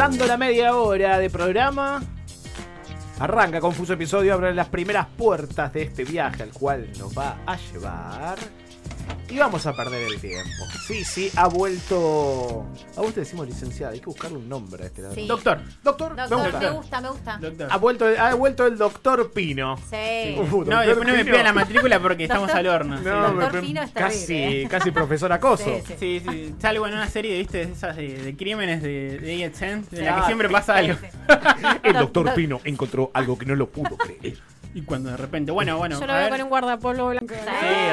Pasando la media hora de programa, arranca confuso episodio, abre las primeras puertas de este viaje al cual nos va a llevar. Y vamos a perder el tiempo. Sí, sí, ha vuelto. A vos te decimos licenciada, hay que buscarle un nombre a este lado. Sí. Doctor, doctor, Doctor, me me gusta. me gusta. Doctor. Ha vuelto, ha vuelto el doctor Pino. Sí. Uh, No, doctor después no me pidan la matrícula porque estamos al horno. sí. No, Doctor me- Pino está casi, ¿eh? casi profesor acoso. Sí, sí. Sí, sí, salgo en una serie, ¿viste? De esas de, de crímenes de, de AXN, de la que siempre pasa algo. El Doc- doctor doc- Pino encontró algo que no lo pudo creer. Y cuando de repente, bueno, bueno. Yo lo a veo ver. con un guardapolvo blanco. Sí,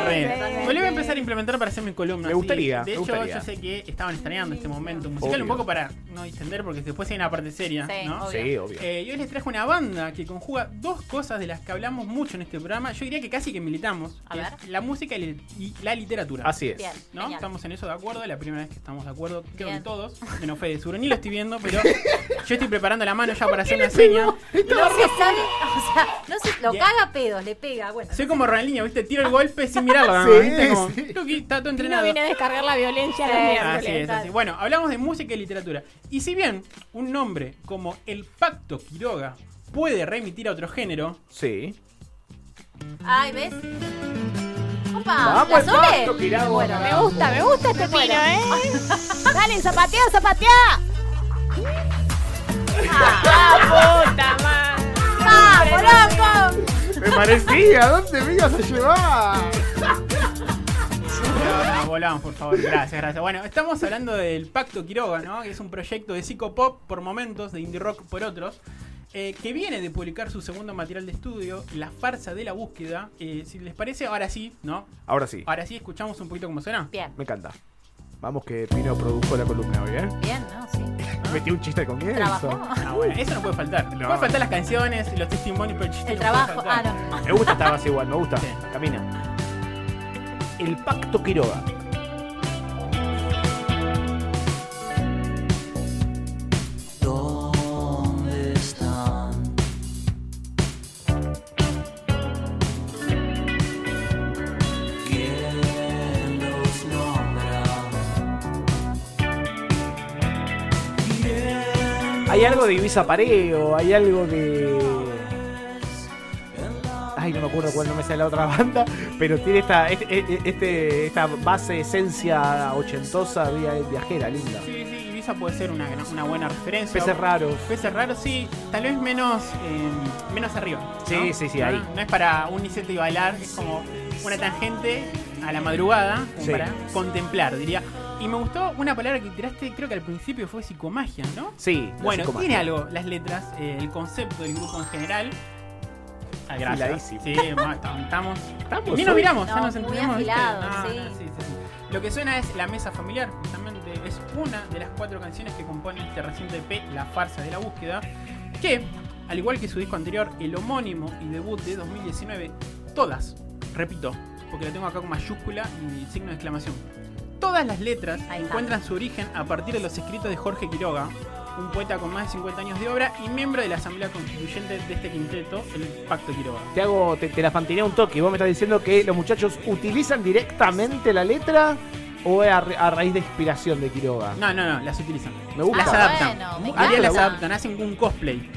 re. Me lo voy a empezar a implementar para hacer mi columna. Me sí. gustaría, De me hecho, gustaría. yo sé que estaban extrañando este momento musical Obvio. un poco para no distender porque después hay una parte seria, Sí, ¿no? obvio. Sí, obvio. Eh, y hoy les traje una banda que conjuga dos cosas de las que hablamos mucho en este programa. Yo diría que casi que militamos. A que ver. es la música y la- y la literatura. Así es. Bien, ¿No? genial. Estamos en eso de acuerdo, es la primera vez que estamos de acuerdo, creo que todos, menos Fede seguro, ni lo estoy viendo, pero yo estoy preparando la mano ya para hacer una seña. No se sabe, o sea, no se, lo Bien. caga pedos, le pega, bueno. Soy como Ronaldinho, ¿viste? Tiro el golpe sin mirarlo, nada Sí, ¿viste? Como, sí. tuqui, está todo No entrenado. viene a descargar la violencia Sí. Así es, así. Bueno, hablamos de música y literatura. Y si bien un nombre como el Pacto Quiroga puede remitir a otro género, Sí. Ay, ¿ves? Opa, Vamos, ¿la pacto, Quiroga. Bueno, Me gusta, me gusta este pino, ¿eh? Dale, zapatea, zapatea. ¡Ah, puta madre! ¡Vamos, loco! Me parecía, ¿dónde me ibas a llevar? No, no, volvamos, por favor. Gracias, gracias. Bueno, estamos hablando del Pacto Quiroga, ¿no? Que es un proyecto de psicopop por momentos, de indie rock por otros, eh, que viene de publicar su segundo material de estudio, La farsa de la búsqueda. Eh, si les parece, ahora sí, ¿no? Ahora sí, Ahora sí, escuchamos un poquito cómo suena. Bien, me encanta. Vamos que Pino produjo la columna hoy, ¿eh? bien, ¿no? Sí. Metí un chiste con ¿Trabajó? Ah, bueno, eso no puede faltar. No. Puede faltar las canciones, los testimonios, pero el chiste El no puede trabajo. Ah, faltar. no. Me gusta esta base igual, me gusta. Sí. Camina. El pacto Quiroga. Hay algo de Ibiza Pareo, hay algo de. Ay, no me acuerdo cuál no me sale la otra banda, pero tiene esta, este, este- esta base esencia ochentosa, via- viajera, linda. Sí, sí, Ibiza puede ser una, una buena referencia. Peces raros. Peces raros, sí, tal vez menos eh, menos arriba. ¿no? Sí, sí, sí, no, ahí. No es para un y bailar, es como una tangente a la madrugada, como Sí. para contemplar, diría. Y me gustó una palabra que tiraste, creo que al principio fue psicomagia, ¿no? Sí, Bueno, psicomagia. tiene algo, las letras, eh, el concepto del grupo en general. Ah, gracias. Sí, ma- estamos. estamos ni nos miramos, ya No, nos entendemos. Ah, sí. sí, sí, sí. Lo que suena es La Mesa Familiar, justamente es una de las cuatro canciones que componen este reciente EP, La Farsa de la Búsqueda, que, al igual que su disco anterior, el homónimo y debut de 2019, todas, repito, porque la tengo acá con mayúscula y signo de exclamación, todas las letras encuentran su origen a partir de los escritos de Jorge Quiroga, un poeta con más de 50 años de obra y miembro de la Asamblea Constituyente de este quinteto, el Pacto Quiroga. Te hago, te, te la fantiné un toque. Vos me estás diciendo que los muchachos utilizan directamente la letra o es a, ra- a raíz de inspiración de Quiroga. No, no, no, las utilizan. Me gusta. Las adaptan. bueno, me Ariel las adaptan, hacen un cosplay.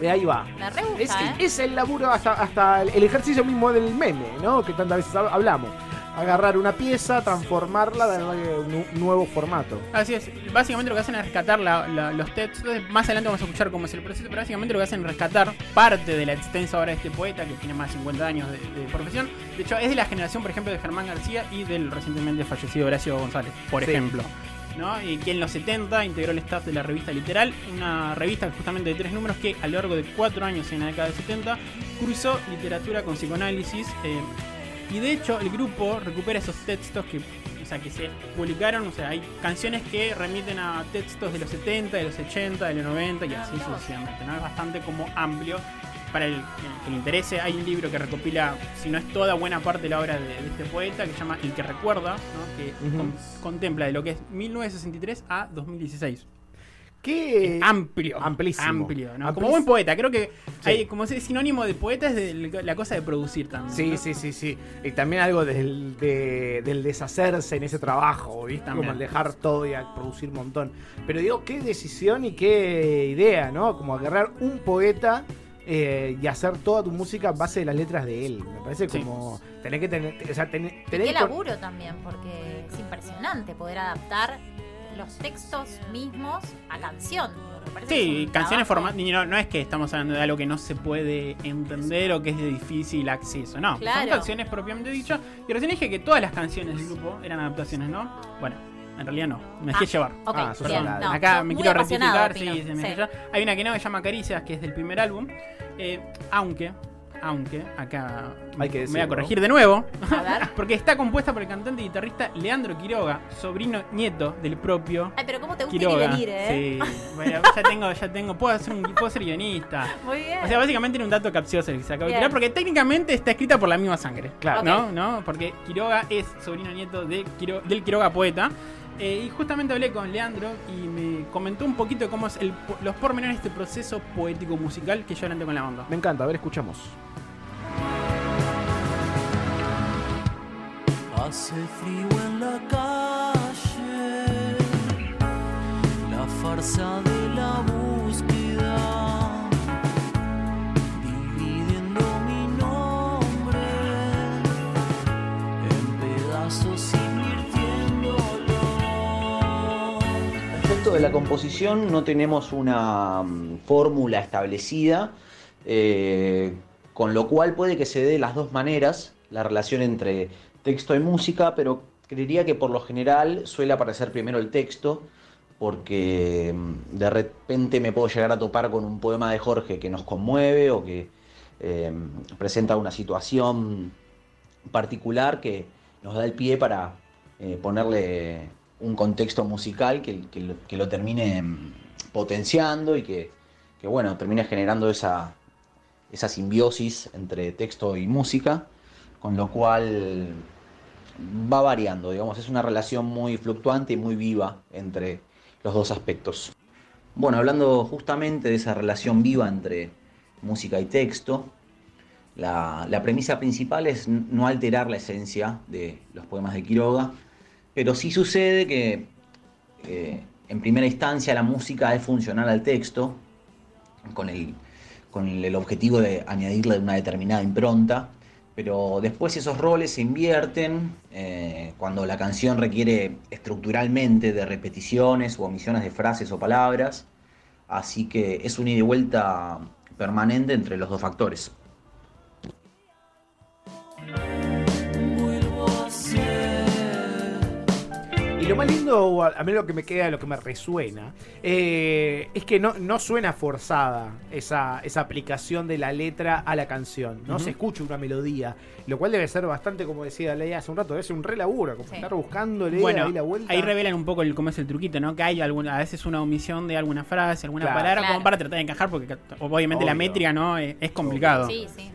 Eh, ahí va. Me gusta, Es, ¿eh? es el laburo hasta, hasta el, ejercicio mismo del meme, ¿no? Que tantas veces hab- hablamos. Agarrar una pieza, transformarla, darle un, nuevo formato. Así es, básicamente lo que hacen es rescatar la- la- los textos. Más adelante vamos a escuchar cómo es el proceso, pero básicamente lo que hacen es rescatar parte de la extensa obra de este poeta que tiene más de 50 años de, de profesión. De hecho, es de la generación, por ejemplo, de Germán García y del recientemente fallecido Horacio González, por Sí. ejemplo. ¿no? Y que en los 70 integró el staff de la revista Literal, una revista justamente de tres números que a lo largo de cuatro años en la década de 70 cruzó literatura con psicoanálisis. eh, y de hecho el grupo recupera esos textos que, o sea, que se publicaron, o sea, hay canciones que remiten a textos de los 70, de los 80, de los 90 y así sucesivamente, ¿no? Es bastante como amplio. Para el que le interese, hay un libro que recopila, si no es toda buena parte de la obra de, de este poeta, que se llama El que recuerda, ¿no? que con- contempla de lo que es 1963 a 2016. Qué amplio. amplísimo. Amplio, ¿no? Amplísimo. Como buen poeta. Creo que Sí. hay, como es sinónimo de poeta es de la cosa de producir también. Sí, ¿no? sí, sí, sí. Y también algo del, de- del deshacerse en ese trabajo, ¿viste? También. Como el dejar todo y a producir un montón. Pero digo, qué decisión y qué idea, ¿no? Como agarrar un poeta eh, y hacer toda tu música a base de las letras de él. Me parece Sí. como. Tenés que tener. O sea, Y tener qué con- laburo también, porque es impresionante poder adaptar los textos mismos a canción. Sí, canciones formadas. No, no es que estamos hablando de algo que no se puede entender o que es de difícil acceso. No, son canciones propiamente dicho. Y recién dije que todas las canciones del grupo eran adaptaciones, ¿no? Bueno, en realidad no. Me dejé Ah, llevar. Ah, bien. no, Acá me quiero rectificar, sí, Pino. se me Sí. Hay una que no que se llama Caricias, que es del primer álbum. Eh, aunque, aunque, acá Hay que me voy a corregir de nuevo. A ver. Porque está compuesta por el cantante y guitarrista Leandro Quiroga, sobrino nieto del propio Ay, pero cómo te gusta ir y Quiroga. venir, ¿eh? Sí, bueno, ya tengo, ya tengo, puedo, hacer un, puedo ser guionista. Muy bien. O sea, básicamente era un dato capcioso el que se acaba de tirar, porque técnicamente está escrita por la misma sangre. Claro. ¿No? ¿No? Porque Quiroga es sobrino nieto de Quiro- del Quiroga poeta. Eh, y justamente hablé con Leandro y me comentó un poquito de cómo es el, los pormenores de este proceso poético musical que yo adelanté con la banda. Me encanta, a ver, escuchamos. Hace frío en la calle, la farsa de la búsqueda, de la composición, no tenemos una mm, fórmula establecida, eh, con lo cual puede que se dé de las dos maneras la relación entre texto y música, pero creería que por lo general suele aparecer primero el texto, porque mm, de repente me puedo llegar a topar con un poema de Jorge que nos conmueve o que eh, presenta una situación particular que nos da el pie para eh, ponerle un contexto musical que, que lo, que lo termine mm, potenciando y que, que, bueno, termine generando esa, esa simbiosis entre texto y música, con lo cual va variando, digamos, es una relación muy fluctuante y muy viva entre los dos aspectos. Bueno, hablando justamente de esa relación viva entre música y texto, la, la premisa principal es no alterar la esencia de los poemas de Quiroga, pero sí sucede que eh, en primera instancia la música es funcional al texto, con el, con el objetivo de añadirle una determinada impronta, pero después esos roles se invierten eh, cuando la canción requiere estructuralmente de repeticiones o omisiones de frases o palabras, así que es un ida y vuelta permanente entre los dos factores. Lo más lindo, o a mí lo que me queda, lo que me resuena, eh, es que no, no suena forzada esa, esa aplicación de la letra a la canción. No se escucha una melodía, lo cual debe ser bastante, como decía Leia hace un rato, debe ser un re laburo, como Sí. estar buscándole Bueno, ahí la vuelta. ahí revelan un poco el, cómo es el truquito, ¿no? Que hay alguna, a veces una omisión de alguna frase, alguna Claro. palabra, Claro. como para tratar de encajar, porque obviamente la métrica, ¿no? Es, es complicado. Sí, sí.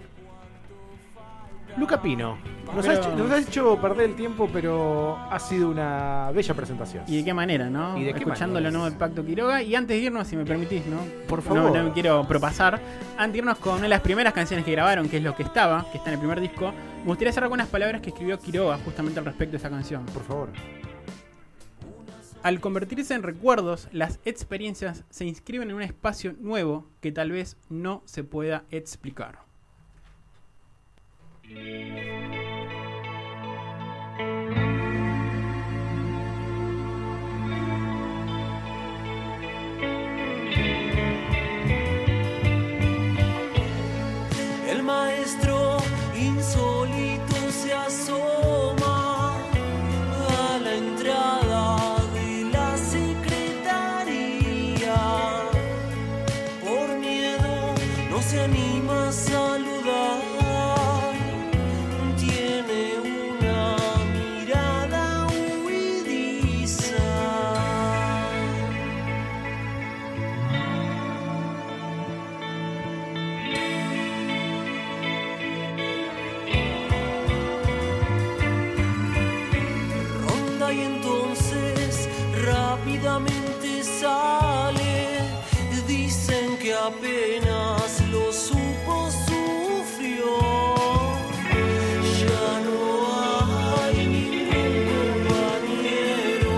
Luca Pino, nos, Pero- ha hecho, nos ha hecho perder el tiempo, pero ha sido una bella presentación. ¿Y de qué manera, no? ¿Y de Escuchando lo nuevo del Pacto Quiroga. Y antes de irnos, si me permitís, ¿no? Por No, favor. no me quiero propasar. Antes de irnos con una de las primeras canciones que grabaron, que es Lo que estaba, que está en el primer disco, me gustaría cerrar con unas palabras que escribió Quiroga justamente al respecto de esa canción. Por favor. Al convertirse en recuerdos, las experiencias se inscriben en un espacio nuevo que tal vez no se pueda explicar. El maestro insólito se asoma a la entrada de la secretaría. Por miedo no se anima Dicen que apenas lo supo, sufrió. Ya no hay ningún compañero.